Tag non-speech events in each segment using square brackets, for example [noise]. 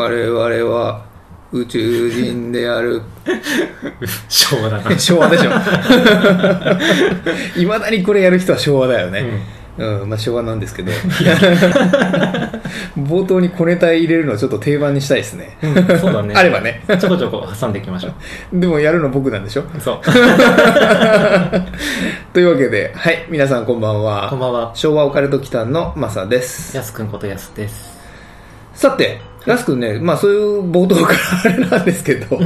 我々は宇宙人である [laughs] 昭和だな。昭和でしょ [laughs] いまだにこれやる人は昭和だよね、うんまあ、昭和なんですけど [laughs] 冒頭に小ネタ入れるのをちょっと定番にしたいですね、うんそうだね。あればねちょこちょこ挟んでいきましょう。でもやるの僕なんでしょそう。というわけではい皆さんこんばんはこんばんは。昭和オカルト祈間のマサですやすくんことやすです。さてやすくんねまあそういう冒頭からあれなんですけど、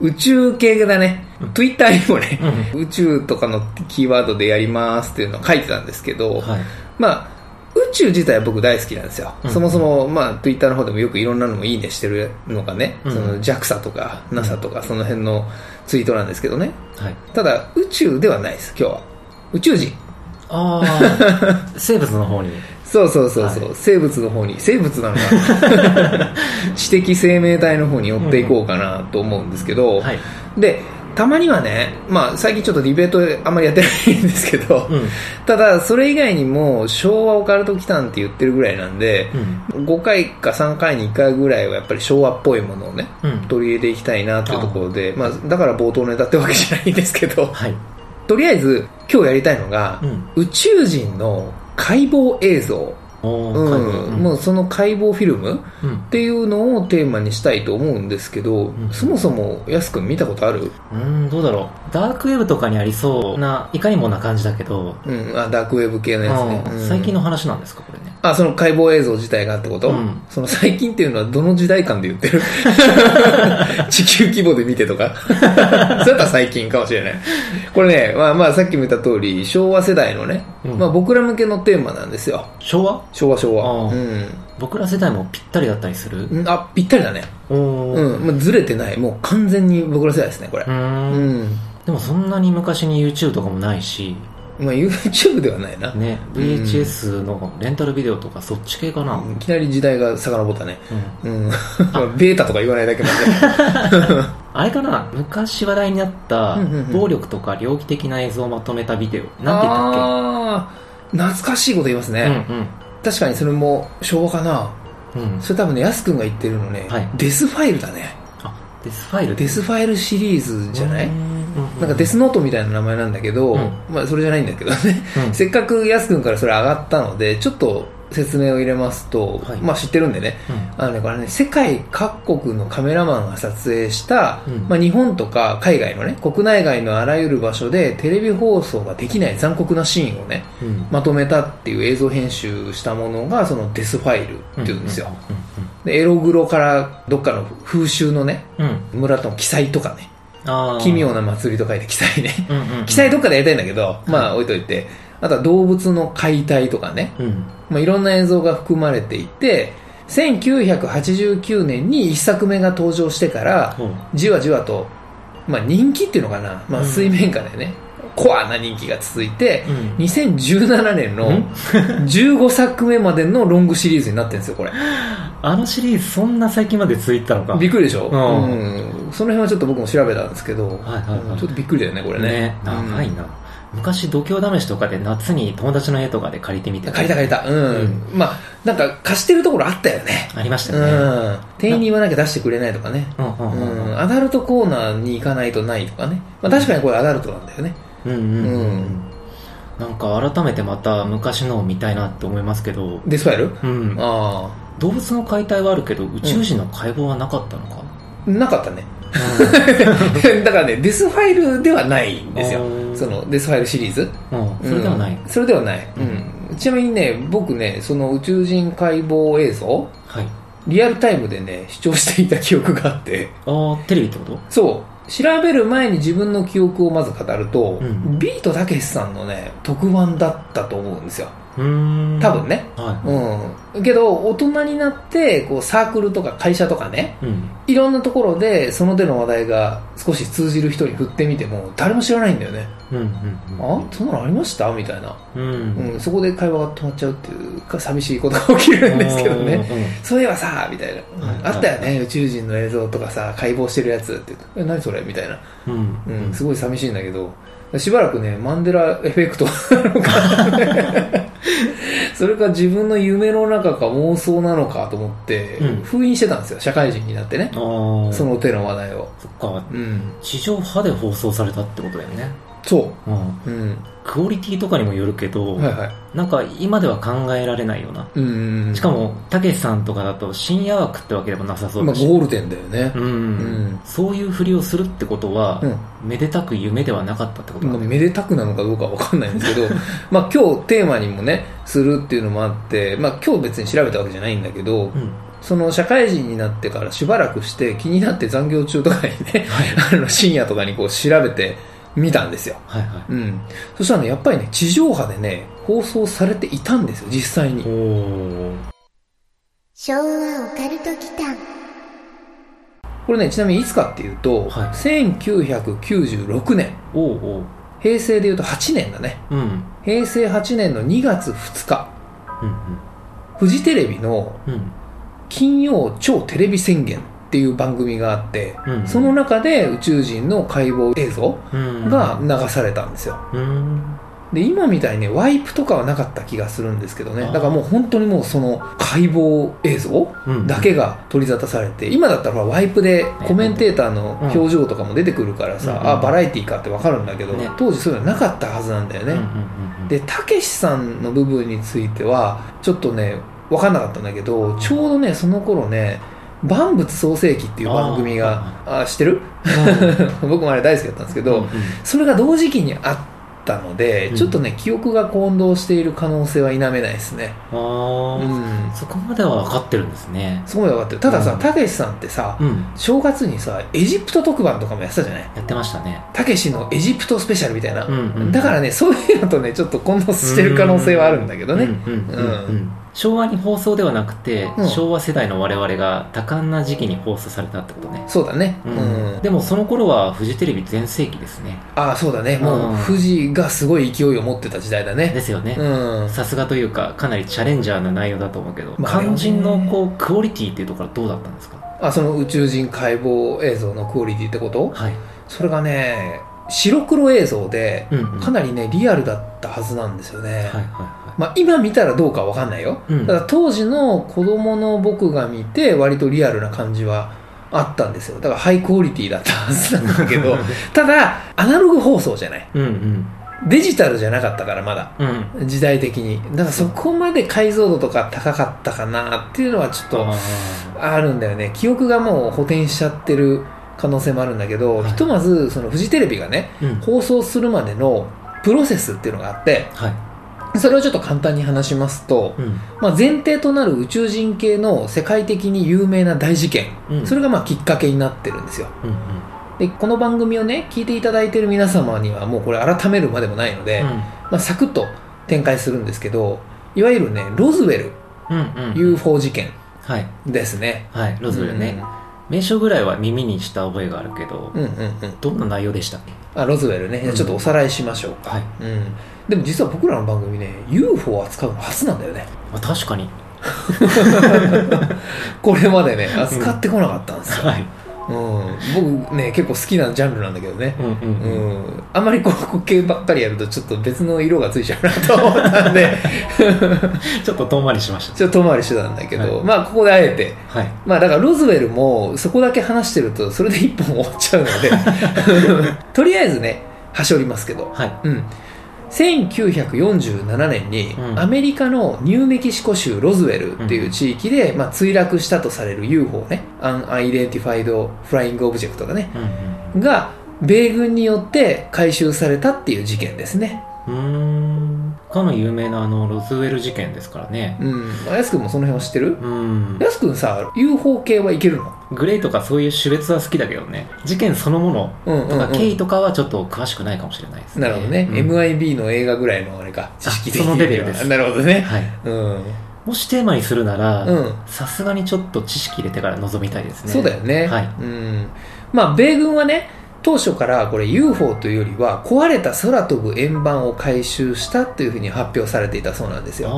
宇宙系だね、Twitter にもね、宇宙とかのキーワードでやりますっていうのを書いてたんですけど、はい。まあ宇宙自体は僕大好きなんですよ、うん。そもそも、まあ、Twitter の方でもよくいろんなのもいいねしてるのがね、うん。その JAXA とか NASA とかその辺のツイートなんですけどね。はい。ただ宇宙ではないです今日は。宇宙人。ああ、[laughs] 生物の方に。そうそうそうそう、はい生物の方に生物なのか [laughs] 知的生命体の方に寄っていこうかなと思うんですけど、はい。でたまにはね、まあ、最近ちょっとディベートあんまりやってないんですけど、うん。ただそれ以外にも昭和オカルト祈間って言ってるぐらいなんで、うん。5回か3回に1回ぐらいはやっぱり昭和っぽいものをねうん。取り入れていきたいなっていうところでまあ、だから冒頭ネタってわけじゃないんですけどはい。とりあえず今日やりたいのが、うん。宇宙人の解剖映像。うん。もうその解剖フィルムうん。っていうのをテーマにしたいと思うんですけど、ん。そもそもやすくん見たことある？うん、どうだろう。ダークウェブとかにありそうな、いかにもな感じだけど、うん、あダークウェブ系のやつね、うん。うん。最近の話なんですか、これね。あその解剖映像自体がってこと、うん。その最近っていうのはどの時代間で言ってる？[laughs] 地球規模で見てとか？[laughs] それだったら最近かもしれない。これね、まあ、まあさっきも言った通り昭和世代のね、うんまあ、僕ら向けのテーマなんですよ。昭和？昭和昭和。うん。僕ら世代もぴったりだったりする？うん。あぴったりだね。おー。うん、まあ、ずれてない。もう完全に僕ら世代ですねこれ。うー。うんん。でもそんなに昔に YouTube とかもないし、まあ YouTube ではないな、ね、VHS のレンタルビデオとかそっち系かな。いきなり時代が遡ったね。うん。[laughs] ベータとか言わないだけなんで。[laughs] あれかな。昔話題になったうんうんうん。暴力とか猟奇的な映像をまとめたビデオ。なんて言ったっああー懐かしいこと言いますけね、うん確かにそれも昭和かな。うん。うん。それ多分ねやすくんが言ってるのね、はい。デスファイルだね。あ、デスファイル？デスファイルシリーズじゃない？なんかデス、スノートみたいな名前なんだけど、うん。まあそれじゃないんだけどね、うん。せっかくやすくんからそれ上がったのでちょっと説明を入れますと、はい。まあ知ってるんでね。うん。あのねこれね世界各国のカメラマンが撮影した、うん。まあ、日本とか海外のね国内外のあらゆる場所でテレビ放送ができない残酷なシーンをねうん。まとめたっていう映像編集したものがそのデスファイルっていうんですよ、うん。でエログロからどっかの風習のね。村との記載とかね奇妙な祭りと書いて記載ね。うんうんうん。記載どっかでやりたいんだけど、まあ置いといて。あとは動物の解体とかね、うん。まあ、いろんな映像が含まれていて1989年に1作目が登場してからじわじわと、まあ、人気っていうのかな、まあ、うん。水面下でね、コアな人気が続いて、うん。2017年のうん？15作目までのロングシリーズになってるんですよこれ。あのシリーズそんな最近まで続いてたのか。びっくりでしょ、うん。うん。その辺はちょっと僕も調べたんですけど、はいはいはい。ちょっとびっくりだよねこれね。ね、長いな。昔度胸試しとかで夏に友達の家とかで借りてみて。借りた借りた。うん、うん。まあなんか貸してるところあったよね。ありましたね。ん。店員に言わなきゃ出してくれないとかね。うんアダルトコーナーに行かないとないとかね、まあ、確かにこれアダルトなんだよね。うんうんうんうんなんか改めてまた昔のを見たいなって思いますけど、デスファイルうん、あ動物の解体はあるけど宇宙人の解剖はなかったのか、あなかったね。[laughs] だからねデスファイルではないんですよ。そのデスファイルシリーズ。うん。うんそれではない、うん。それではない、うん、ちなみにね僕ねその宇宙人解剖映像はい。リアルタイムでね視聴していた記憶があって。ああテレビってこと？そう調べる前に自分の記憶をまず語ると、うん。ビートたけしさんのね特番だったと思うんですよ多分ね。はいうん。けど、大人になって、こう、サークルとか会社とかね、うんいろんなところで、その手の話題が少し通じる人に振ってみても、誰も知らないんだよね。うんうんあそんなのありました？みたいな。うんうん、そこで会話が止まっちゃうっていうか、寂しいことが起きるんですけどね。うんうんそういえばさ、みたいな。うんはいあったよね、宇宙人の映像とかさ、解剖してるやつって。え、何それ？みたいな。うんうん、すごい寂しいんだけど、しばらくね、マンデラエフェクトなのか、[laughs] [laughs] それか自分の夢の中か妄想なのかと思って、うん封印してたんですよ、社会人になってね。その手の話題を。そっかうん。地上波で放送されたってことだよねそうんう。うん。クオリティとかにもよるけど、はいはい。なんか今では考えられないようなうんうんうん。しか、もたけしさんとかだと深夜枠ってわけでもなさそうまあ、だし、ゴールデンだよねう。んうんそういうふりをするってことは、うん。めでたく夢ではなかったってことまあ、だねめでたくなのかどうかわかんないんですけど、[laughs] まあ今日テーマにもね、するっていうのもあって、まあ今日別に調べたわけじゃないんだけど、うんその社会人になってからしばらくして気になって残業中とかにね、[laughs] あの深夜とかにこう調べてみたんですよ。はいはうん。そしたらね、やっぱりね、地上波でね、放送されていたんですよ、実際に。昭和オカルト祈間。これね、ちなみにいつかっていうと、はい。1996年、おうおう平成でいうと8年だね。うん。うん平成8年の2月2日、うん。フジテレビのうん。金曜超テレビ宣言っていう番組があって、うん。その中で宇宙人の解剖映像うん。が流されたんですよ。うん。で、今みたいにね、ワイプとかはなかった気がするんですけどね。だからもう本当にもうその解剖映像うん。だけが取り沙汰されて、今だったらワイプでコメンテーターの表情とかも出てくるからさ、うんあ、バラエティーかってわかるんだけど、ね。当時そういうのなかったはずなんだよね。うんうんうん。で、たけしさんの部分については、ちょっとね、わかんなかったんだけど、ちょうどね、その頃ね、万物創世記っていう番組が、あ知ってる？[laughs] 僕もあれ大好きだったんですけど、うんうん。それが同時期にあったので、うん。ちょっとね、記憶が混同している可能性は否めないですね。あうーん。そこまでは分かってるんですね。そこまで分かってる。たださうん、たけしさんってさ、うん。正月にさ、エジプト特番とかもやってたじゃない？やってましたね。たけしのエジプトスペシャルみたいな。うんうんだからね、そういうのとね、ちょっと混同してる可能性はあるんだけどね。うんうんうん。うん昭和に放送ではなくて、うん昭和世代の我々が多感な時期に放送されたってことね、そうだね。ううんん。でもその頃はフジテレビ全盛期ですねああ、そうだね。もうんう、富士がすごい勢いを持ってた時代だね。ですよね、うん。さすがというかかなりチャレンジャーな内容だと思うけど、まあ肝心のこうクオリティっていうところはどうだったんですか？あ、その宇宙人解剖映像のクオリティってこと？はい、それがね、白黒映像で、うんうんかなりね、リアルだったはずなんですよね。まあ、今見たらどうかわかんないよ。うんただ当時の子供の僕が見て、割とリアルな感じはあったんですよ。だからハイクオリティだったはずなんだけど、ただ、アナログ放送じゃない。いうんデジタルじゃなかったから、まだ。うんうん時代的に。だからそこまで解像度とか高かったかなっていうのはちょっとああるんだよね。記憶がもう補填しちゃってる可能性もあるんだけど、はい。ひとまずそのフジテレビがね、ーうん。放送するまでのプロセスっていうのがあって、はい。それをちょっと簡単に話しますと、うん。まあ、前提となる宇宙人系の世界的に有名な大事件、うん。それがまあきっかけになってるんですよ。うんうん。で、この番組をね、聞いていただいている皆様にはもうこれ改めるまでもないので、まあ、サクッと展開するんですけど、いわゆるね、ロズウェルうんうんうん。UFO 事件はい。ですね。はいロズウェルね、名称ぐらいは耳にした覚えがあるけど、うんうんうんうん。どんな内容でしたっけ？あ、ロズウェルね。じゃあちょっとおさらいしましょうか。はい、うん。でも実は僕らの番組ね、UFO を扱うの初なんだよね。まあ、確かに [laughs] これまでね、扱ってこなかったんですよ。はいうん。僕ね、結構好きなジャンルなんだけどね。うんうんうん。うん。あんまりこう、固形ばっかりやるとちょっと別の色がついちゃうなと思ったんで、[laughs] ちょっと遠回りしました。ちょっと遠回りしてたんだけど、はい。まあここであえて、はい。まあだからロズウェルもそこだけ話してるとそれで一本終わっちゃうので、[laughs] [laughs] とりあえずね、はしょりますけど、はい。うん。1947年に、うん。アメリカのニューメキシコ州ロズウェルっていう地域で、まあ、墜落したとされる UFO ね、 Unidentified Flying Object がね、うん。が、米軍によって回収されたっていう事件ですね。うんかの有名なあのロズウェル事件ですからね。うん。やすくんもその辺は知ってる？うん。やすくんさ UFO 系はいけるの？グレイとかそういう種別は好きだけどね。事件そのものとか、うん、経緯とかはちょっと詳しくないかもしれないですね。なるほどね、うん。MIB の映画ぐらいのあれか。知識的にそのレベルです。なるほどね。はい。うん、もしテーマにするならうん、さすがにちょっと知識入れてから臨みたいですね。そうだよね、はい。うん、まあ米軍はね当初からこれ UFO というよりは壊れた空飛ぶ円盤を回収したというふうに発表されていたそうなんですあよ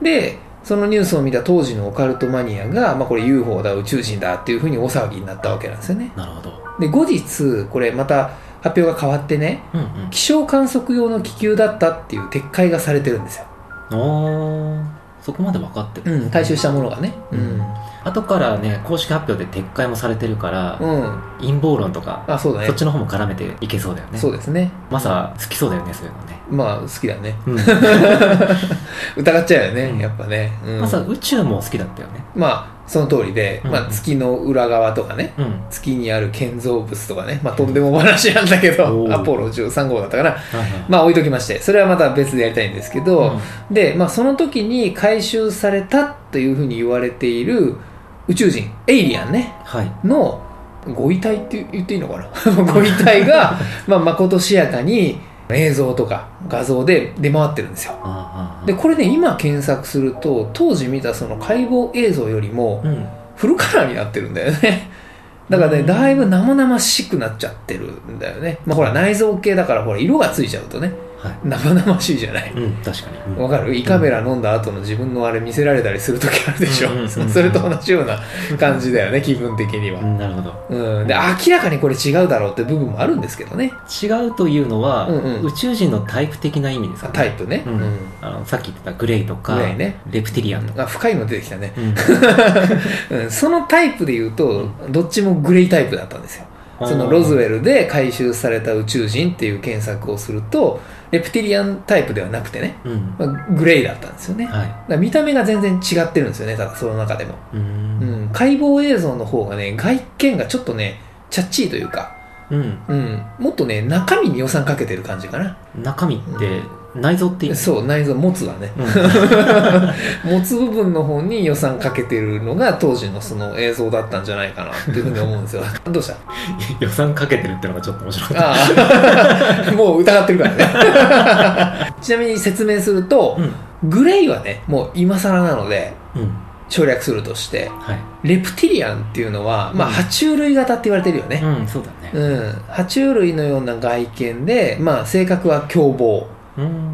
ー。でそのニュースを見た当時のオカルトマニアが、まあ、これ UFO だ宇宙人だっていうふうに大騒ぎになったわけなんですよね。なるほど。で後日これまた発表が変わってねうんうん。気象観測用の気球だったっていう撤回がされてるんですよ、おー。そこまで分かってる、うん、回収したものがね。うん、後からね公式発表で撤回もされてるから、うん、陰謀論とか、あそうだね。そっちの方も絡めていけそうだよね。そうですね。マサ好きそうだよねそういうのね、まあ好きだね。うん、[laughs] 疑っちゃうよね、うん。やっぱね、うん。マサ宇宙も好きだったよね。まあその通りで、うん。まあ、月の裏側とかね。うん。月にある建造物とかね、まあ、とんでも話なんだけど、アポロ13号だったかな。はいはい。まあ置いときましてそれはまた別でやりたいんですけど、うん。で、まあ、その時に回収されたというふうに言われている宇宙人エイリアンね。はい。のご遺体って言っていいのかな？[laughs] ご遺体が [laughs] まあまことしやかに映像とか画像で出回ってるんですよ。でこれね今検索すると当時見たその解剖映像よりもうん。フルカラーになってるんだよね。[laughs] だからねだいぶ生々しくなっちゃってるんだよね。まあほら内臓系だからほら色がついちゃうとね。はい生々しいじゃない。うん確かに、うん。わかる？胃カメラ飲んだ後の自分のあれ見せられたりする時あるでしょ、うそれと同じような感じだよね [laughs] 気分的には。う、んなるほど。うん、で明らかにこれ違うだろうって部分もあるんですけどね。違うというのは、うんうん。宇宙人のタイプ的な意味ですか、ね、タイプね、うん。あのさっき言ってたグレイとかグレイね。レプティリアンとか、あ深いの出てきたね、[laughs] そのタイプで言うと、どっちもグレイタイプだったんですよ。そのロズウェルで回収された宇宙人っていう検索をするとレプティリアンタイプではなくてね、うん。まあ、グレイだったんですよね。だかはいら見た目が全然違ってるんですよねただその中でも、うーん。うん、解剖映像の方がね外見がちょっとねチャッチーというか、うん。うん、もっとね中身に予算かけてる感じかな。中身って内臓っていうそう内臓持つだね。うん。[laughs] 持つ部分の方に予算かけてるのが当時のその映像だったんじゃないかなっていうふうに思うんですよ。[laughs] どうした？予算かけてるってのがちょっと面白かったああ。[laughs] もう疑ってるからね。ちなみに説明すると、うん。グレイはねもう今更なのでうん。省略するとしてはい。レプティリアンっていうのは、まあ、うん。爬虫類型って言われてるよね、うんそうだね。うん、爬虫類のような外見で、まあ、性格は凶暴。うん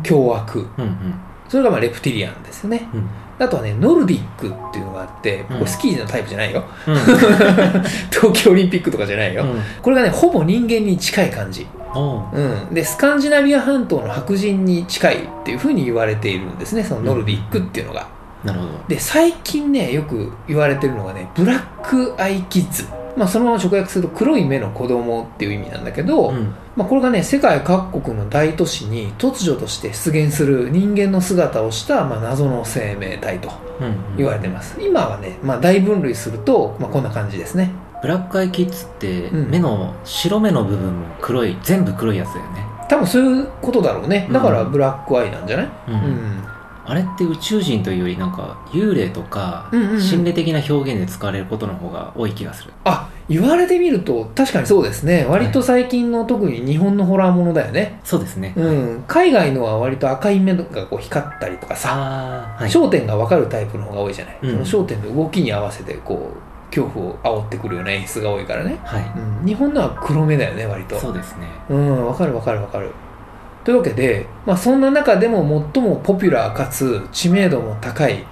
凶悪。うんうん。それがまあレプティリアンですよね。うん。あとはねノルディックっていうのがあってこうん。れスキーのタイプじゃないよ、うん。[laughs] 東京オリンピックとかじゃないよ、うん。これがねほぼ人間に近い感じ、う。ん、でスカンジナビア半島の白人に近いっていうふうに言われているんですねそのノルディックっていうのが、なるほど。で最近ねよく言われてるのがねブラックアイキッズまあそのまま直訳すると黒い目の子供っていう意味なんだけど、うん。まあ、これがね世界各国の大都市に突如として出現する人間の姿をした、まあ、謎の生命体とうん言われてます。今はね、まあ、大分類すると、まあ、こんな感じですね。ブラックアイキッズってうん目の白目の部分も黒い全部黒いやつだよね多分そういうことだろうねだからうんブラックアイなんじゃない、ううんあれって宇宙人というよりなんか幽霊とかうんうんうん。心霊的な表現で使われることの方が多い気がする。あ言われてみると確かにそうですね。割と最近の特に日本のホラーものだよね、そうですね。うん、海外のは割と赤い目がこう光ったりとかさ、はい。焦点が分かるタイプの方が多いじゃない、うん。その焦点の動きに合わせてこう恐怖を煽ってくるような演出が多いからね、はい。うん、日本のは黒目だよね割と。そうですね。うん分かる分かる分かるというわけで、まあ、そんな中でも最もポピュラーかつ知名度も高い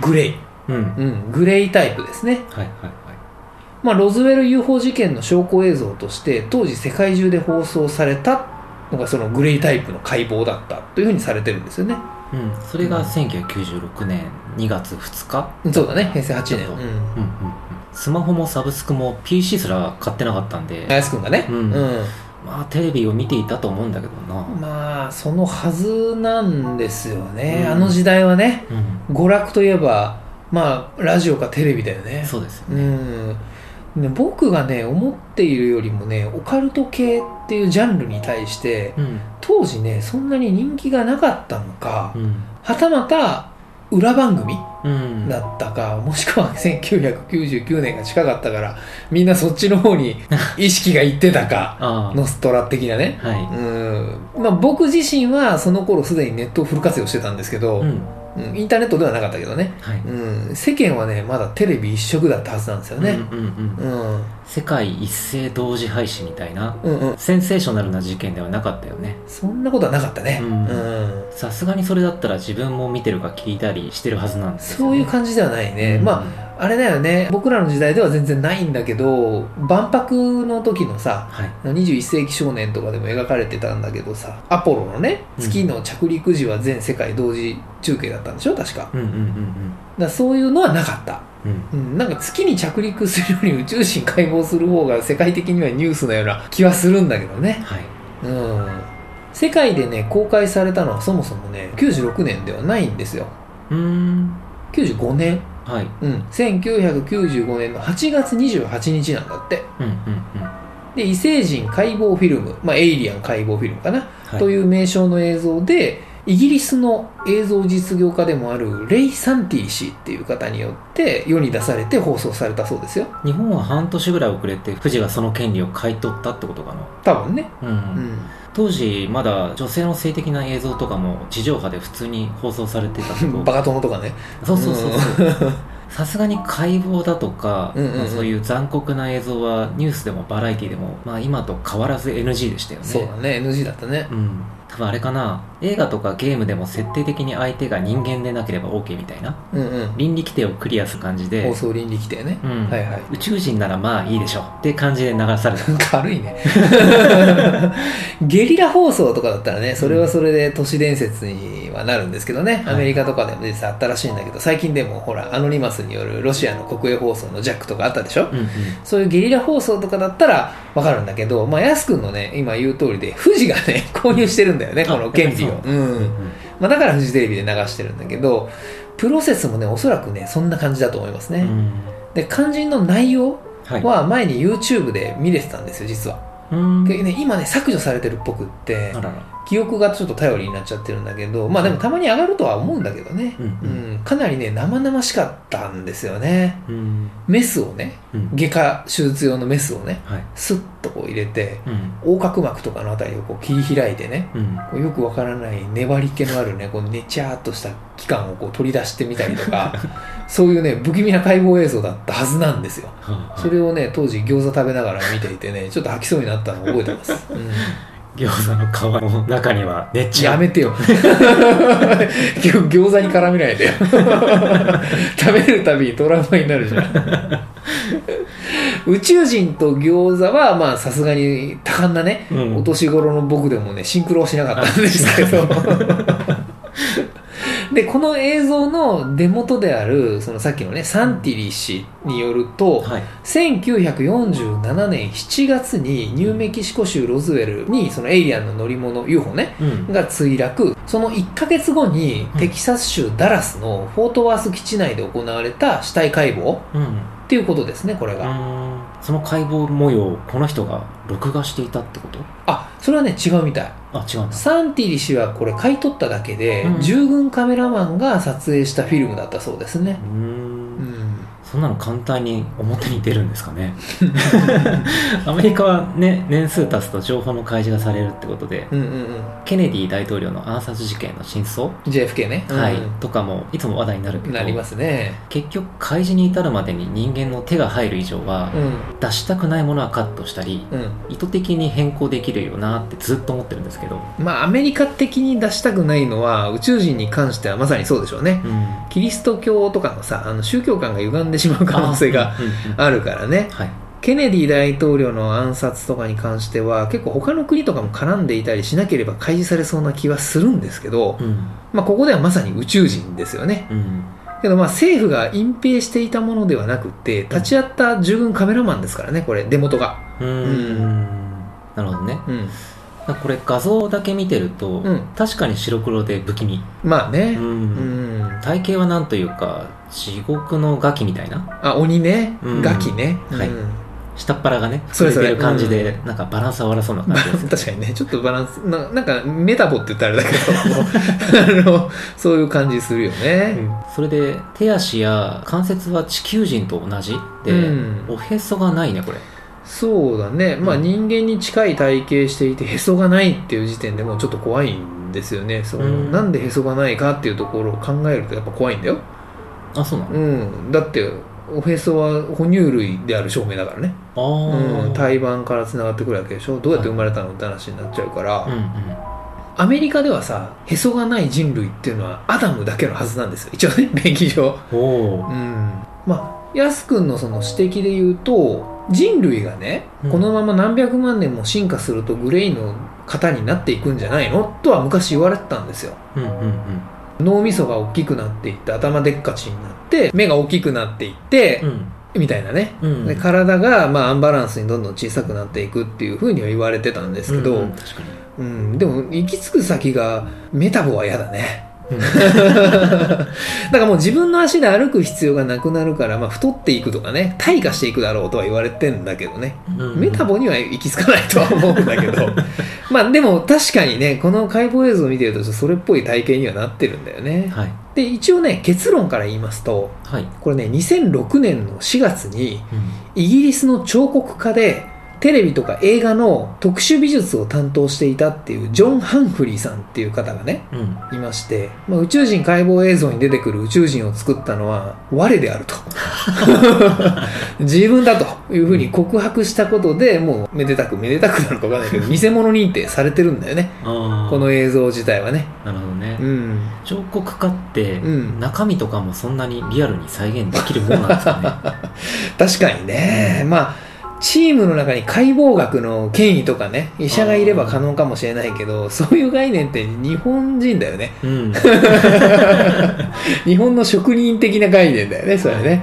グレイ、うん。はいうん、グレイタイプですね。はいはいまあ、ロズウェル UFO 事件の証拠映像として当時世界中で放送されたのがそのグレイタイプの解剖だったというふうにされてるんですよね。うん。それが1996年2月2日。そうだね平成8年。うん。うんうんうん。スマホもサブスクも PC すら買ってなかったんで。林くんがね。うんまあテレビを見ていたと思うんだけどな。まあそのはずなんですよね、うん。あの時代はね。うん。娯楽といえばまあラジオかテレビだよね。そうですようねん。で僕がね思っているよりもねオカルト系っっていうジャンルに対してうん。当時ねそんなに人気がなかったのかうん。はたまた裏番組うんだったかもしくは1999年が近かったからみんなそっちの方に [laughs] 意識がいってたかあノストラ的なね。あはうん。まあ僕自身はその頃すでにネットをフル活用してたんですけど、いうんうん。インターネットではなかったけどね、はい。うん、世間はねまだテレビ一色だったはずなんですよね、うんうんうん。うん、世界一斉同時配信みたいなうんうん。センセーショナルな事件ではなかったよね。そんなことはなかったね、さすがにそれだったら自分も見てるか聞いたりしてるはずなんですよ、そうね、いう感じではないね、うん。まああれだよね。僕らの時代では全然ないんだけど万博の時のさはい。21世紀少年とかでも描かれてたんだけどさアポロのねうん。月の着陸時は全世界同時中継だったんでしょ？確か。だかうんうんうん。らそういうのはなかった。うん。うん。うん、なんか月に着陸するより宇宙人解剖する方が世界的にはニュースのような気はするんだけどね、はい。うん、世界でね公開されたのはそもそもね96年ではないんですよ。うーん。95年はい。うん。1995年の8月28日なんだって。うんうんうん。で異星人解剖フィルム、まあ、エイリアン解剖フィルムかな、はい。という名称の映像でイギリスの映像実業家でもあるレイ・サンティ氏っていう方によって世に出されて放送されたそうですよ。日本は半年ぐらい遅れて富士がその権利を買い取ったってことかな。多分ね、うん、うん、当時まだ女性の性的な映像とかも地上波で普通に放送されてたけど。バカ殿とかね。そうそうそうそうさすがに解剖だとか、うん。うんうんまあそういう残酷な映像はニュースでもバラエティでも、まあ、今と変わらず NG でしたよね。そうだね。NG だったね。うん。多分あれかな映画とかゲームでも設定的に相手が人間でなければ OK みたいな。うんうん。倫理規定をクリアする感じで。放送倫理規定ね、うん。はいはい。宇宙人ならまあいいでしょって感じで流された。[laughs] 軽いね。ゲリラ放送とかだったらねそれはそれで都市伝説にはなるんですけどね、はいアメリカとかでも実際あったらしいんだけど最近でもほらアノニマスによるロシアの国営放送のジャックとかあったでしょ、うんうん。そういうゲリラ放送とかだったらわかるんだけど、まあ、やすくんのね今言う通りで富士がね購入してるんだよねあこの権利をやっぱりうん。うん。まあ、だからフジテレビで流してるんだけどプロセスもねおそらくねそんな感じだと思いますね、うん。で肝心の内容はい。は前に YouTube で見れてたんですよ実は、うん。でね、今ね削除されてるっぽくって記憶がちょっと頼りになっちゃってるんだけどまあでもたまに上がるとは思うんだけどね、うん。うん。かなりね生々しかったんですよね。うん。メスをねうん。外科手術用のメスをねはい。スッとこう入れてうん。横隔膜とかのあたりをこう切り開いてねうん。こうよくわからない粘り気のあるねこうねちゃーっとした器官をこう取り出してみたりとか [laughs] そういうね不気味な解剖映像だったはずなんですよ。はあ。それをね当時餃子食べながら見ていてねちょっと吐きそうになったのを覚えてます、うん餃子の皮の中にはねっちゃやめてよ。餃子に絡めないでよ。食べるたびにトラウマになるじゃん。宇宙人と餃子はまあさすがに多感なね、うん。お年頃の僕でもねシンクロはしなかったんですけど [laughs] でこの映像の出元であるそのさっきのねサンティリー氏によると、はい。1947年7月にニューメキシコ州ロズウェルにそのエイリアンの乗り物 UFO ねうん。が墜落。その1ヶ月後にうん。テキサス州ダラスのフォートワース基地内で行われた死体解剖っうん。ていうことですねこれが、うんその解剖模様をこの人が録画していたってこと？あそれはね違うみたい。あ違うんだ。サンティリ氏はこれ買い取っただけで、うん。従軍カメラマンが撮影したフィルムだったそうですね。うんそんなの簡単に表に出るんですかね。[laughs] アメリカはね年数経つと情報の開示がされるってことでうんうんうん。ケネディ大統領の暗殺事件の真相、JFK ね、はい。うん。とかもいつも話題になるけどなりますね。結局開示に至るまでに人間の手が入る以上は、うん。出したくないものはカットしたりうん。意図的に変更できるよなってずっと思ってるんですけど、まあアメリカ的に出したくないのは宇宙人に関してはまさにそうでしょうね。うん、キリスト教とかのさあの宗教観が歪んでしまう可能性があるからね。はい。ケネディ大統領の暗殺とかに関しては結構他の国とかも絡んでいたりしなければ開示されそうな気はするんですけど、うん。まあ、ここではまさに宇宙人ですよね。うん。けどまあ政府が隠蔽していたものではなくて立ち会った従軍カメラマンですからねこれ出元が。うん。なるほどね。うん。これ画像だけ見てると、うん。確かに白黒で不気味、まあね。ううんん、体型はなんというか地獄のガキみたいな？あ鬼ね。うん。ガキね、はい。うん。下っ腹がねそれそれ膨てる感じで、なんかバランスは悪そうな感じですよ [laughs] 確かにねちょっとバランスななんかメタボって言ったらあれだけど。あの [laughs] そういう感じするよね、それで手足や関節は地球人と同じで、うん。おへそがないねこれ。そうだね。まあうん。人間に近い体型していてへそがないっていう時点でもうちょっと怖いんですよね。その、うん。なんでへそがないかっていうところを考えるとやっぱ怖いんだよ。あそうなの、うん。だっておへそは哺乳類である証明だからね、あうん、あ胎盤からつながってくるわけでしょ。どうやって生まれたのって話になっちゃうから、うんうん。アメリカではさへそがない人類っていうのはアダムだけのはずなんですよ。一応ね [laughs] 便宜上。おおうん。まあヤス君のその指摘で言うと人類がね、うん。このまま何百万年も進化するとグレイの型になっていくんじゃないの？とは昔言われてたんですよ。うんうんうん。脳みそが大きくなっていって頭でっかちになって目が大きくなっていって、みたいなね、うん。で体がまあアンバランスにどんどん小さくなっていくっていうふうには言われてたんですけど、うんうん確かに。うん、でも行き着く先がメタボは嫌だね。う [laughs] んだからもう自分の足で歩く必要がなくなるから、まあ、太っていくとかね退化していくだろうとは言われてんだけどね、うん。メタボには行き着かないとは思うんだけどまあでも確かにねこの解剖映像を見てるとそれっぽい体型にはなってるんだよね。はい。で一応ね結論から言いますとはい、これね2006年の4月にうん。イギリスの彫刻家でテレビとか映画の特殊美術を担当していたっていうジョン・ハンフリーさんっていう方がねうん。いまして、まあ、宇宙人解剖映像に出てくる宇宙人を作ったのは我であると。[laughs] 自分だというふうに告白したことでもうめでたくめでたくなのか分かんないけど [laughs] 偽物認定されてるんだよね。この映像自体はね。なるほどね、うん。彫刻家って、うん。中身とかもそんなにリアルに再現できるものなんですかね。[laughs] 確かにね。まあチームの中に解剖学の権威とかね医者がいれば可能かもしれないけどそういう概念って日本人だよねうん日本の職人的な概念だよねそれね、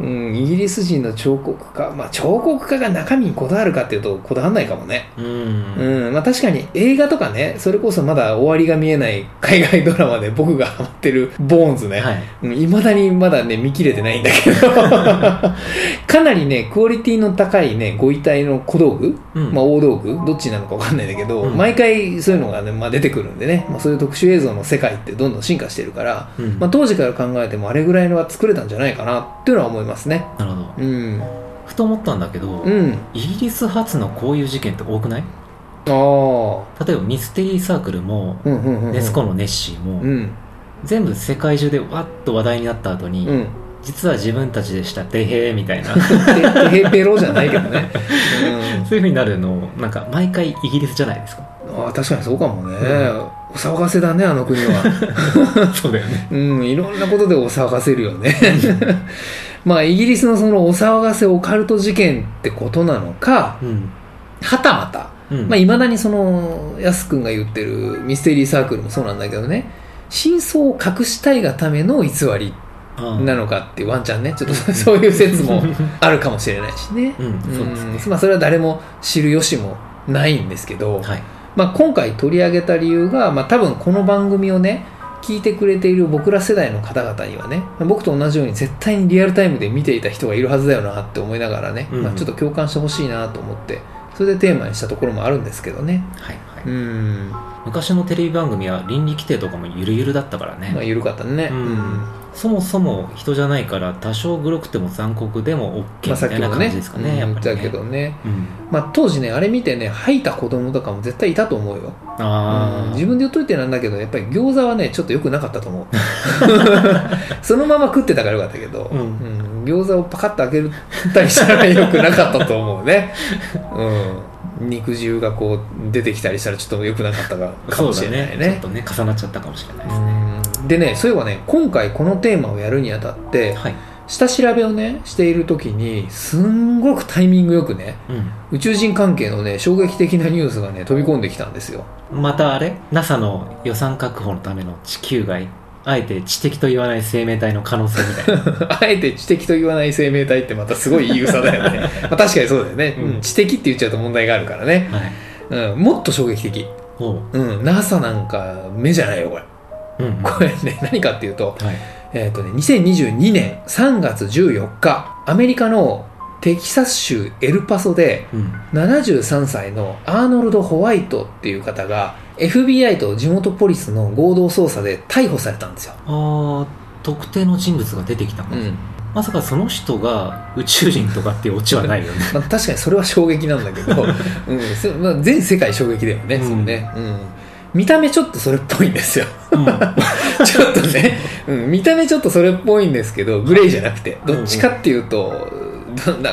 うん、イギリス人の彫刻家まあ彫刻家が中身にこだわるかっていうとこだわんないかもね。うん。うんまあ確かに映画とかねそれこそまだ終わりが見えない海外ドラマで [laughs] 僕がハマってるボーンズね、はい。いまだにまだね見切れてないんだけど。[laughs] かなりねクオリティの高いねご遺体の小道具、うん。まあ、大道具どっちなのか分かんないんだけど、うん。毎回そういうのが、ねまあ、出てくるんでね、まあ、そういう特殊映像の世界ってどんどん進化してるから、うん。まあ、当時から考えてもあれぐらいのは作れたんじゃないかなっていうのは思いますね。なるほど。うん。ふと思ったんだけど、うん。イギリス発のこういう事件って多くない？ああ。例えばミステリーサークルも、うんうんうんうん。ネスコのネッシーも、うん。全部世界中でわっと話題になった後に、うん。実は自分たちでした。てへーみたいな。[laughs] ペペペロじゃないけどね、う [laughs] んそういうふうになるのなんか毎回イギリスじゃないですか？ああ確かにそうかもね、お騒がせだねあの国は。[laughs] そうだよね。うんいろんなことでお騒がせるよね。[laughs] まあイギリスのそのお騒がせオカルト事件ってことなのかうん、はたまたうん。まあ、未だにそのやすくんが言ってるミステリーサークルもそうなんだけどね真相を隠したいがための偽りあなのかっていうワンチャンねちょっと [laughs] そういう説もあるかもしれないしね。うんそうですね。ん。まあ、それは誰も知る由もないんですけど、はいまあ、今回取り上げた理由が、まあ、多分この番組をね聞いてくれている僕ら世代の方々にはねまあ僕と同じように絶対にリアルタイムで見ていた人がいるはずだよなって思いながらね、うん。まあ、ちょっと共感してほしいなと思ってそれでテーマにしたところもあるんですけどね。はいはい、うん。昔のテレビ番組は倫理規定とかもゆるゆるだったからね、まあ緩かったね。うん。そもそも人じゃないから多少グロくても残酷でも OK みたいな感じですかね、うんやったね、けどね、うん、まあ、当時ねあれ見てね吐いた子供とかも絶対いたと思うよ。ああ、うん。自分で言っといてなんだけどやっぱり餃子はねちょっと良くなかったと思う。[laughs] そのまま食ってたからよかったけど、うんうん餃子をパカッと開けたりしたら良くなかったと思うね、うん、肉汁がこう出てきたりしたらちょっと良くなかったかかもしれないね。ちょっねとね重なっちゃったかもしれないですね、うん。でねそういえばね今回このテーマをやるにあたってはい、下調べをねしている時にすんごくタイミングよくねう宇宙人関係のね衝撃的なニュースがね飛び込んできたんですよ。ん、またあれ？NASA の予算確保のための地球外あえて知的と言わない生命体の可能性みたいな。[laughs] あえて知的と言わない生命体ってまたすごい言い草だよね。[laughs] まあ確かにそうだよね、うん。うん。知的って言っちゃうと問題があるからね、はい。うん、もっと衝撃的。おう。うん。NASA なんか目じゃないよこれ。うんこれね何かっていうと,、はい。えーとね、2022年3月14日アメリカのテキサス州エルパソでうん。73歳のアーノルド・ホワイトっていう方が FBI と地元ポリスの合同捜査で逮捕されたんですよ、ああ特定の人物が出てきたの、うん。まさかその人が宇宙人とかっていうオチはないよね。まあ、確かにそれは衝撃なんだけど、[laughs] うん。そまあ、全世界衝撃だよね,、うん。そのね。うん、見た目ちょっとそれっぽいんですよ。うん。[laughs] ちょっとね、うん、見た目ちょっとそれっぽいんですけどグレーじゃなくて。どっちかっていうと、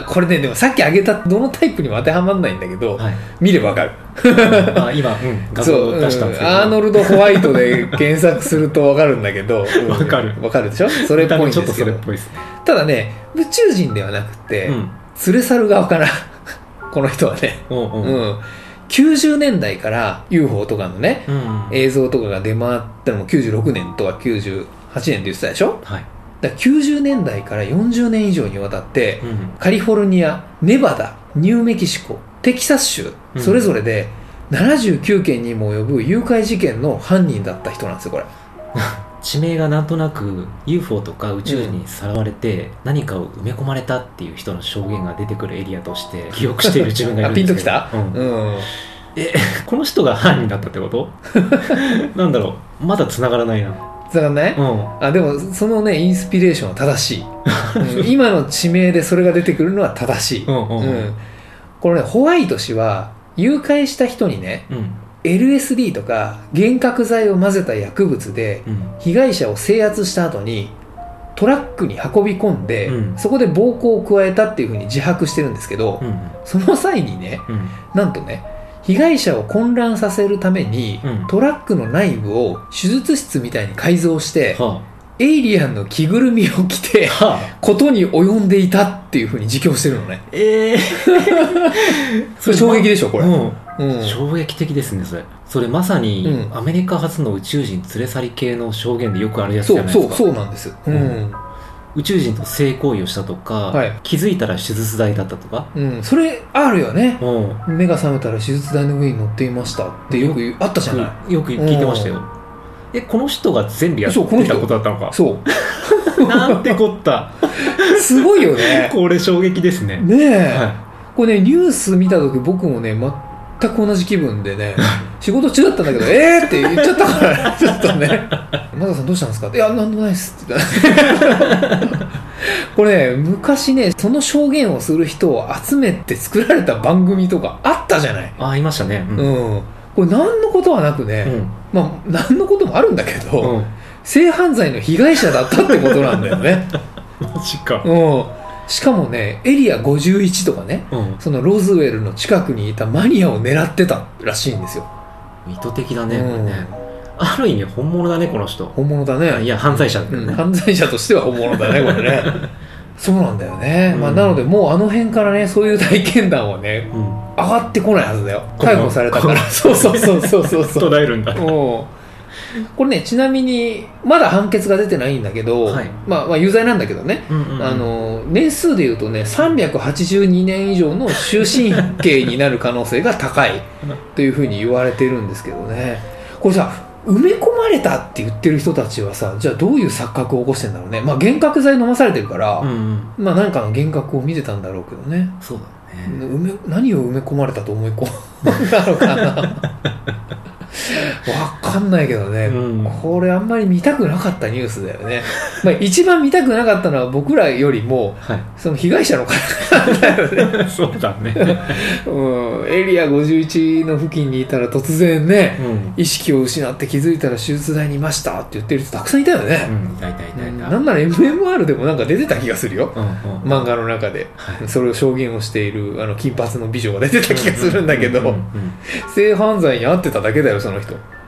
これねでもさっき挙げたどのタイプにも当てはまらないんだけど、はい。見ればわかる。あ今、うん、画像そう、を出したんアーノルド・ホワイトで検索するとわかるんだけど。う [laughs] んわかる。わかるでしょ？それっぽいんですちょっとけどそれっぽいですね。ただね宇宙人ではなくて、うん。連れ去る側から [laughs] この人はね。おうおう。うん、90年代から UFO とかのね、うん映像とかが出回ったのも96年とか98年って言ってたでしょ？はい、だから90年代から40年以上にわたって、うん。カリフォルニアネバダニューメキシコテキサス州うん。それぞれで79件にも及ぶ誘拐事件の犯人だった人なんですよこれ。[laughs] 地名がなんとなく UFO とか宇宙人にさらわれて何かを埋め込まれたっていう人の証言が出てくるエリアとして記憶している自分がいるあんですけど。[laughs] ピンときた？うん。うん。えこの人が犯人だったってこと？[laughs] なんだろう。まだ繋がらないなつながんない、うん。あでもそのねインスピレーションは正しい、うん。[laughs] 今の地名でそれが出てくるのは正しい、うんうんうん。このねホワイト氏は誘拐した人にねうん。LSD とか幻覚剤を混ぜた薬物でうん。被害者を制圧した後にトラックに運び込んで、うん。そこで暴行を加えたっていうふうに自白してるんですけど、うん。その際にねうん。なんとね被害者を混乱させるために、うん。トラックの内部を手術室みたいに改造してはエイリアンの着ぐるみを着てあ、[laughs] はあ、ことに及んでいたっていうふうに自供してるのね。ええ [laughs] それ衝撃でしょこれ、うん。うん。衝撃的ですねそれ。それまさにうん。アメリカ初の宇宙人連れ去り系の証言でよくあるやつじそうそうゃないですか。そうなんです。うん、うん宇宙人と性行為をしたとか、はい。気づいたら手術台だったとか。うん、それあるよね。うん。目が覚めたら手術台の上に乗っていましたってよくあったじゃない。よく聞いてましたよ。えこの人が全部やってそうこの人。たことだったのか。そう。[laughs] なんてこった。[laughs] すごいよね。これ衝撃ですね。ねえ、はこれねニュース見た時僕もね全く同じ気分でね仕事中だったんだけど「えー!」って言っちゃったから [laughs] ちょっとね「マザさんどうしたんですか?」って「いやなんでもないっす」って [laughs] これね昔ねその証言をする人を集めて作られた番組とかあったじゃない。ああいましたね。ううんん、これ何のことはなくね、うん。まあ何のこともあるんだけど、うん。性犯罪の被害者だったってことなんだよね、[laughs] マジか。うん、しかもねエリア51とかねうん。そのロズウェルの近くにいたマニアを狙ってたらしいんですよ、意図的だねうん。これね。ある意味本物だねこの人。本物だね。いや犯罪者だけどね。うん犯罪者としては本物だね [laughs] これね。そうなんだよね、うん。まあ、なのでもうあの辺からねそういう体験談はねうん。上がってこないはずだよ。逮捕されたから。そうそうそうそうそうそう。[laughs] 捉えるんだ。うんこれねちなみにまだ判決が出てないんだけど、はい。まあ、まあ有罪なんだけどね、うんうんうん。あの年数でいうとね382年以上の終身刑になる可能性が高い [laughs] というふうに言われてるんですけどね。これさ埋め込まれたって言ってる人たちはさじゃあどういう錯覚を起こしてんだろうね。まあ幻覚剤飲まされてるから、うんうん。まあ何かの幻覚を見てたんだろうけどね。そうだね。埋め何を埋め込まれたと思い込んだのかな [laughs] わかんないけどね、うん。これあんまり見たくなかったニュースだよね、まあ、一番見たくなかったのは僕らよりもはい。その被害者の方だよね、[laughs] そうだね。うん、エリア51の付近にいたら突然ね、うん。意識を失って気づいたら手術台にいましたって言ってる人たくさんいたようね、ん大体大体なんなら MMR でもなんか出てた気がするよ、うんうん。漫画の中で、はい。それを証言をしているあの金髪の美女が出てた気がするんだけど、うんうん。性犯罪に遭ってただけだよその人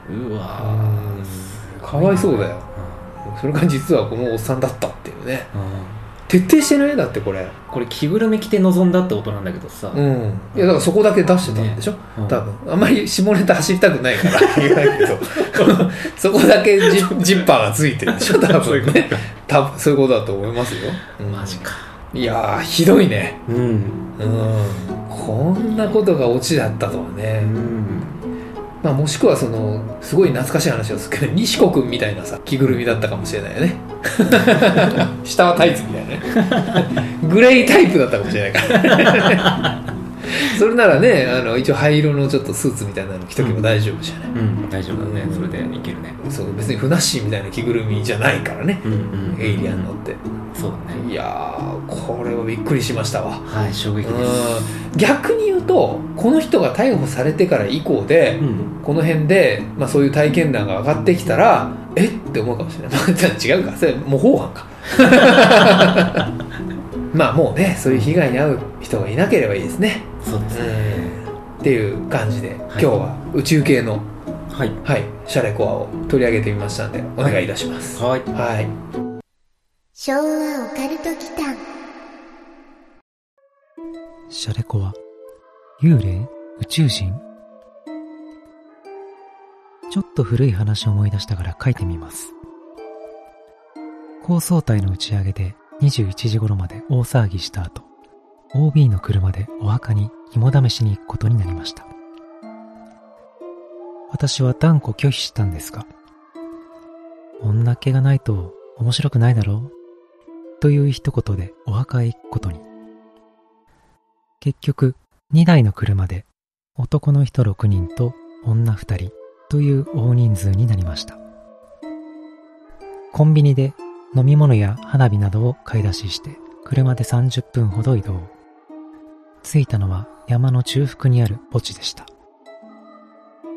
うんうわー。かわいそうだよ。それが実はこのおっさんだったっていうね。うん。徹底してない？だってこれ。これ着ぐるみ着て臨んだってことなんだけどさ。うん。いやだからそこだけ出してたんでしょ、多分。あんまり下ネタ走りたくないから。[laughs] 言えないけど。[laughs] そこだけジジッパーがついてるでしょ？[laughs] 多分ね。多分そういうことだと思いますよ、うん。マジか。いやーひどいね。うん。うん。こんなことがオチだったとはね、うんまあ、もしくはそのすごい懐かしい話をする。け [laughs] ど西子君みたいなさ着ぐるみだったかもしれないよね。[laughs] 下はタイツみたいなね。[laughs] グレータイプだったかもしれないから [laughs] それならねあの一応灰色のちょっとスーツみたいなの着とけば大丈夫じゃない、うん。大丈夫だね。それでいけるね。そう別にふなっしーみたいな着ぐるみじゃないからね、うんうんエイリアンのって。そうだね。いやーこれはびっくりしましたわ。はい衝撃です。うん。逆に言うとこの人が逮捕されてから以降で、うん。この辺で、まあ、そういう体験談が上がってきたらえ？って思うかもしれない、違うか。それ模倣犯か [laughs] まあもうねそういう被害に遭う人がいなければいいですね。そうですね。うんっていう感じで、今日は宇宙系の、はい。はい、シャレコアを取り上げてみましたんでお願いいたします。はい。はい。昭和オカルト祈間。シャレコは幽霊宇宙人？ちょっと古い話を思い出したから書いてみます。高層帯の打ち上げで21時頃まで大騒ぎした後、OB の車でお墓に肝試しに行くことになりました。私は断固拒否したんですが、女っ気がないと面白くないだろうという一言でお墓へ行くことに。結局、2台の車で男の人6人と女2人という大人数になりました。コンビニで飲み物や花火などを買い出しして車で30分ほど移動。着いたのは山の中腹にある墓地でした。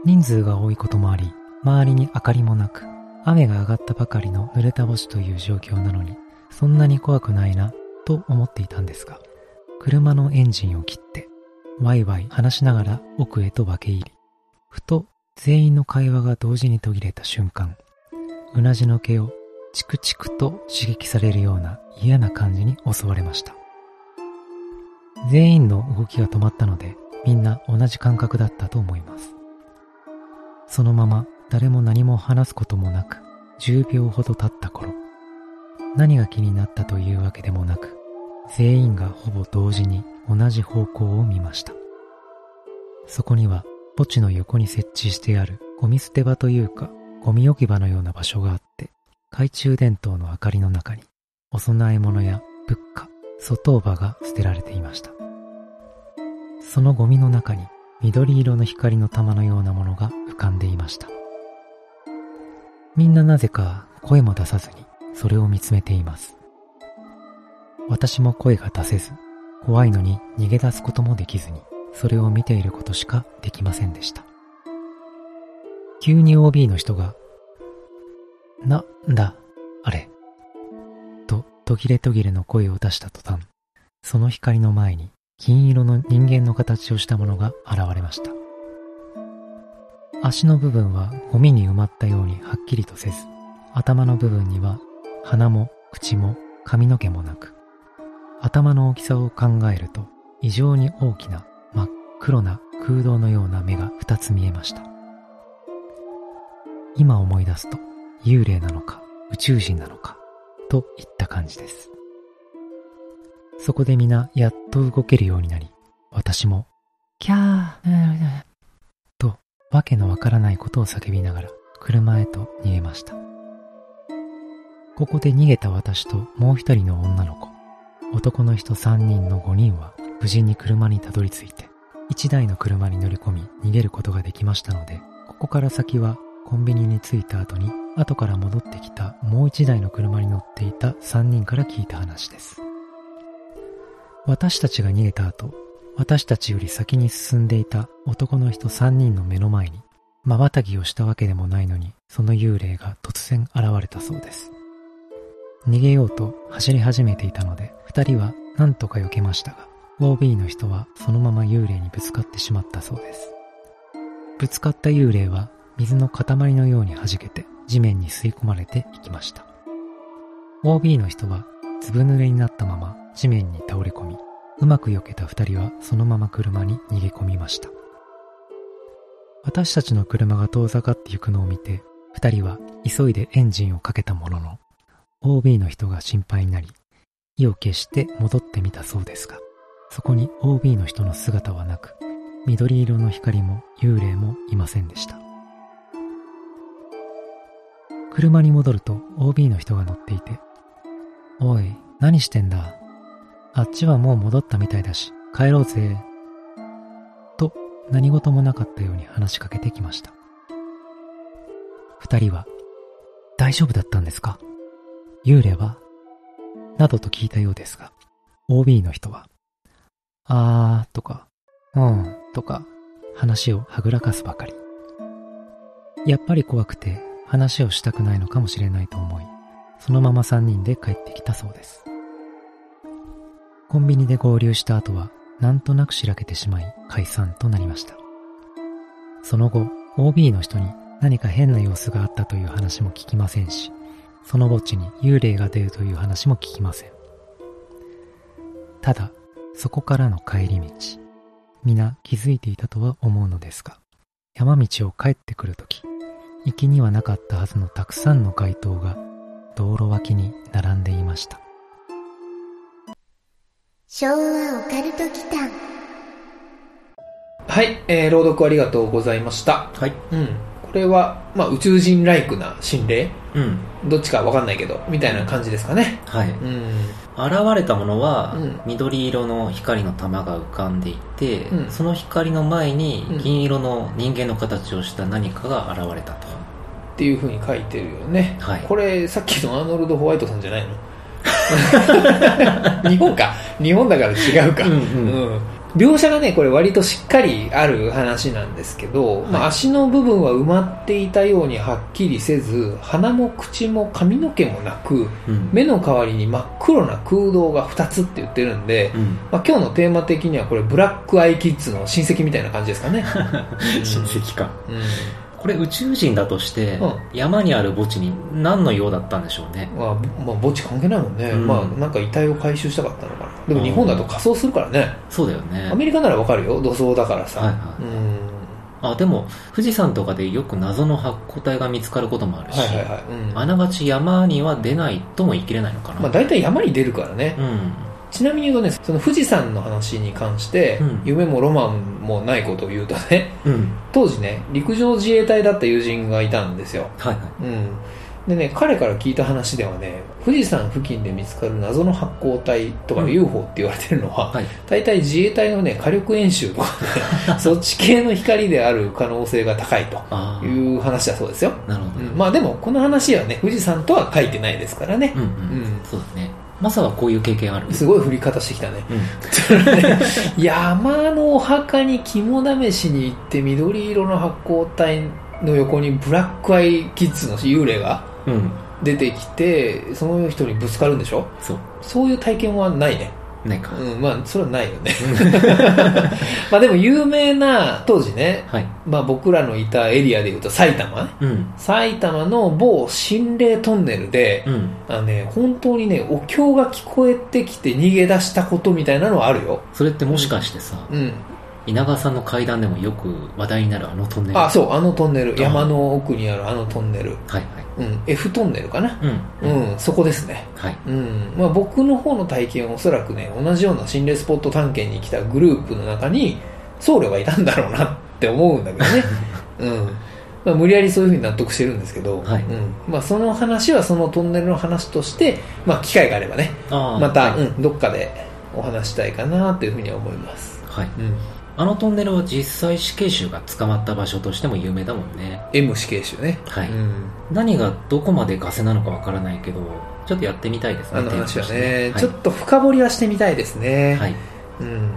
人数が多いこともあり、周りに明かりもなく、雨が上がったばかりの濡れた墓地という状況なのに、そんなに怖くないなと思っていたんですが、車のエンジンを切って、ワイワイ話しながら奥へと分け入り、ふと全員の会話が同時に途切れた瞬間、うなじの毛をチクチクと刺激されるような嫌な感じに襲われました。全員の動きが止まったので、みんな同じ感覚だったと思います。そのまま誰も何も話すこともなく、10秒ほど経った頃、何が気になったというわけでもなく、全員がほぼ同時に同じ方向を見ました。そこには墓地の横に設置してあるゴミ捨て場というかゴミ置き場のような場所があって懐中電灯の明かりの中にお供え物や仏花、外場が捨てられていました。そのゴミの中に緑色の光の玉のようなものが浮かんでいました。みんななぜか声も出さずにそれを見つめています。私も声が出せず、怖いのに逃げ出すこともできずに、それを見ていることしかできませんでした。急に OB の人が、な、んだ、あれ、と途切れ途切れの声を出した途端、その光の前に金色の人間の形をしたものが現れました。足の部分はゴミに埋まったようにはっきりとせず、頭の部分には鼻も口も髪の毛もなく、頭の大きさを考えると異常に大きな真っ黒な空洞のような目が二つ見えました。今思い出すと幽霊なのか宇宙人なのかといった感じです。そこで皆やっと動けるようになり、私もキャーとわけのわからないことを叫びながら車へと逃げました。ここで逃げた私ともう一人の女の子、男の人3人の5人は無事に車にたどり着いて、1台の車に乗り込み逃げることができましたので、ここから先はコンビニに着いた後に、後から戻ってきたもう1台の車に乗っていた3人から聞いた話です。私たちが逃げた後、私たちより先に進んでいた男の人3人の目の前に、瞬きをしたわけでもないのに、その幽霊が突然現れたそうです。逃げようと走り始めていたので、二人は何とか避けましたが、OB の人はそのまま幽霊にぶつかってしまったそうです。ぶつかった幽霊は水の塊のように弾けて地面に吸い込まれていきました。OB の人はずぶ濡れになったまま地面に倒れ込み、うまく避けた二人はそのまま車に逃げ込みました。私たちの車が遠ざかって行くのを見て、二人は急いでエンジンをかけたものの、OB の人が心配になり、意を決して戻ってみたそうですが、そこに OB の人の姿はなく、緑色の光も幽霊もいませんでした。車に戻ると OB の人が乗っていて、おい、何してんだ？あっちはもう戻ったみたいだし、帰ろうぜ。と、何事もなかったように話しかけてきました。二人は、大丈夫だったんですか？幽霊は？などと聞いたようですが、OB の人は、あーとか、うんとか、話をはぐらかすばかり。やっぱり怖くて話をしたくないのかもしれないと思い、そのまま三人で帰ってきたそうです。コンビニで合流した後は、なんとなくしらけてしまい解散となりました。その後、OB の人に何か変な様子があったという話も聞きませんし、その墓地に幽霊が出るという話も聞きません。ただ、そこからの帰り道、皆気づいていたとは思うのですが、山道を帰ってくるとき、行きにはなかったはずのたくさんの街灯が道路脇に並んでいました。昭和オカルト祈間はい、えー、朗読ありがとうございました。はい。うん。これは、まあ、宇宙人ライクな心霊？うん。どっちかわかんないけど、みたいな感じですかね。はい。うん。現れたものは、うん緑色の光の玉が浮かんでいて、うんその光の前にうん銀色の人間の形をした何かが現れたと。っていうふうに書いてるよね。はいこれ、さっきのアーノルド・ホワイトさんじゃないの？[laughs] 日本か。日本だから違うか。うんうんうん描写がね、これ割としっかりある話なんですけど、まあ、足の部分は埋まっていたようにはっきりせず、鼻も口も髪の毛もなく、うん。目の代わりに真っ黒な空洞が2つって言ってるんで、うん。まあ、今日のテーマ的にはこれブラックアイキッズの親戚みたいな感じですかね。[laughs] 親戚か。うん。これ宇宙人だとして、うん山にある墓地に何の用だったんでしょうね。まあ、まあ、墓地関係ないもんね。うんまあ、なんか遺体を回収したかったのかな。でも日本だと仮装するからね。そうだよねア。メリカならわかるよ。土葬だからさ。はいはいうん。あ、でも、富士山とかでよく謎の発光体が見つかることもあるし、はいはいはい。うん。あながち山には出ないとも言い切れないのかな。まあ、大体山に出るからね。うん。ちなみに言うとね、その富士山の話に関して、うん夢もロマンもないことを言うとね、うん。当時ね、陸上自衛隊だった友人がいたんですよ。はいはい。うん。でね、彼から聞いた話ではね、富士山付近で見つかる謎の発光体とかうん UFO って言われてるのは、はい。大体自衛隊のね、火力演習とかね、[laughs] そっち系の光である可能性が高いと。いう話だそうですよ。なるほど。うんまあでも、この話はね、富士山とは書いてないですからねう。んうん。うんそうだね。マサはこういう経験ある？すごい振り方してきたね。うん。[laughs] 山のお墓に肝試しに行って緑色の発光体の横にブラックアイキッズの幽霊がうん。出てきて、その人にぶつかるんでしょ？そう。そういう体験はないね。ないか。うん、まあ、それはないよね。[laughs] まあでも有名な、当時ね、はい。まあ僕らのいたエリアでいうと埼玉ねうん。埼玉の某心霊トンネルで、うん。あのね、本当にね、お経が聞こえてきて逃げ出したことみたいなのはあるよ。それってもしかしてさ、うん。稲川さんの階段でもよく話題になるあのトンネル。あ、そう、あのトンネル。あ山の奥にあるあのトンネル。はいうん。F トンネルかな？はい。うん。うん、そこですね。はい。うん。まあ僕の方の体験はおそらくね、同じような心霊スポット探検に来たグループの中に僧侶がいたんだろうなって思うんだけどね。[laughs] うん。まあ無理やりそういうふうに納得してるんですけど、はいうん。まあその話はそのトンネルの話として、まあ機会があればね、ああ。また、はい。うん、どっかでお話したいかなというふうには思います。はいうん。あのトンネルは実際死刑囚が捕まった場所としても有名だもんね。M 死刑囚ね。はいうん。何がどこまでガセなのかわからないけど、ちょっとやってみたいですね。あの話はね、はいちょっと深掘りはしてみたいですね。はい。うん。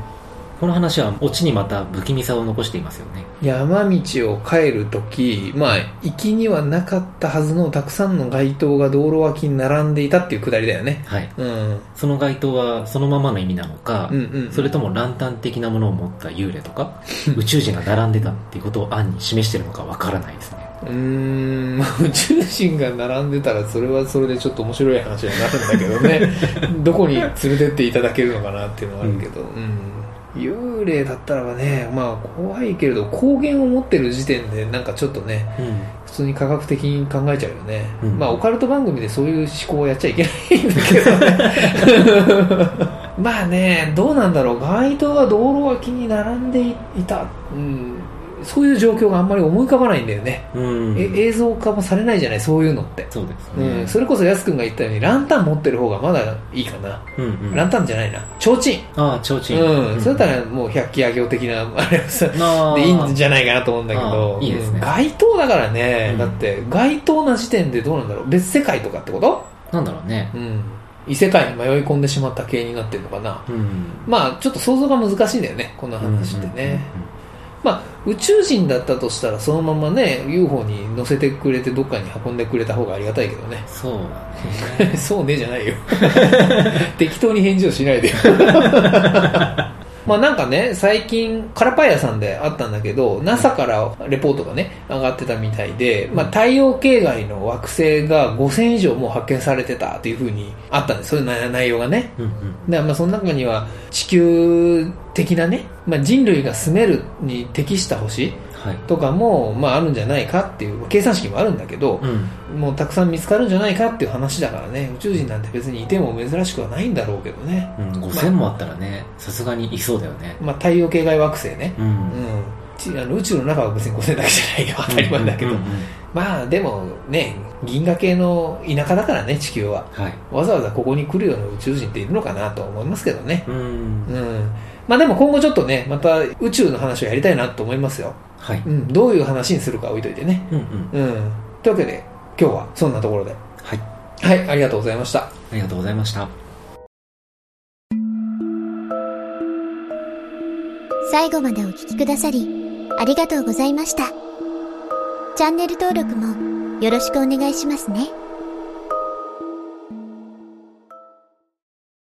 この話はオチにまた不気味さを残していますよね。山道を帰るとき、まあ、行きにはなかったはずのたくさんの街灯が道路脇に並んでいたっていうくだりだよね。はい。うん。その街灯はそのままの意味なのか、うんうん。それともランタン的なものを持った幽霊とか、[laughs] 宇宙人が並んでたっていうことを暗に示してるのかわからないですね。うーん、まあ宇宙人が並んでたらそれはそれでちょっと面白い話になるんだけどね [laughs] どこに連れてっていただけるのかなっていうのはあるけど、うん幽霊だったらばねまあ怖いけれど光源を持ってる時点でなんかちょっとねうん。普通に科学的に考えちゃうよね、うん。まあオカルト番組でそういう思考をやっちゃいけないんだけどね。[laughs] まあねどうなんだろう。街灯は道路脇に並んでいた、うん、そういう状況があんまり思い浮かばないんだよね、うん。え映像化もされないじゃないそういうのって、そうですうん、ねそれこそやすくんが言ったようにランタン持ってる方がまだいいかな、うんうん。ランタンじゃないな。提灯。ああちょうちんうん、それだったらもう百鬼夜行的な [laughs] あれはさでいいんじゃないかなと思うんだけど。いいですね。うん。街灯だからね、うん。だって街灯な時点でどうなんだろう。別世界とかってこと？なんだろうね。うん。異世界に迷い込んでしまった系になってるのかな。うん。まあちょっと想像が難しいんだよね。この話ってね、まあ宇宙人だったとしたらそのままね UFO に乗せてくれてどっかに運んでくれた方がありがたいけどね。そうだ。ね [laughs] そうねじゃないよ。[laughs] 適当に返事をしないでよ [laughs] まあなんかね最近カラパン屋さんであったんだけど NASA からレポートがね上がってたみたいで、まあ、太陽系外の惑星が5000以上もう発見されてたっていうふうにあったんです。そういう内内容がね。うんうん。だからまあその中には地球的なね、まあ、人類が住めるに適した星はいとかも、まあ、あるんじゃないかっていう計算式もあるんだけど、うん。もうたくさん見つかるんじゃないかっていう話だからね宇宙人なんて別にいても珍しくはないんだろうけどね、うん5000もあったらねさすがにいそうだよね。まあ、太陽系外惑星ね、うん。うん、ちあの宇宙の中は別に5000だけじゃないよ当たり前だけど、うんうんうんまあでもね銀河系の田舎だからね地球は。はい。わざわざここに来るような宇宙人っているのかなとは思いますけどね。うん。うんまあでも今後ちょっとねまた宇宙の話をやりたいなと思いますよ、はい。うん、どういう話にするか置いといてね。うんうん。うん。というわけで今日はそんなところで。はい。はい。ありがとうございました。ありがとうございました。最後までお聞きくださり、ありがとうございました。チャンネル登録もよろしくお願いしますね。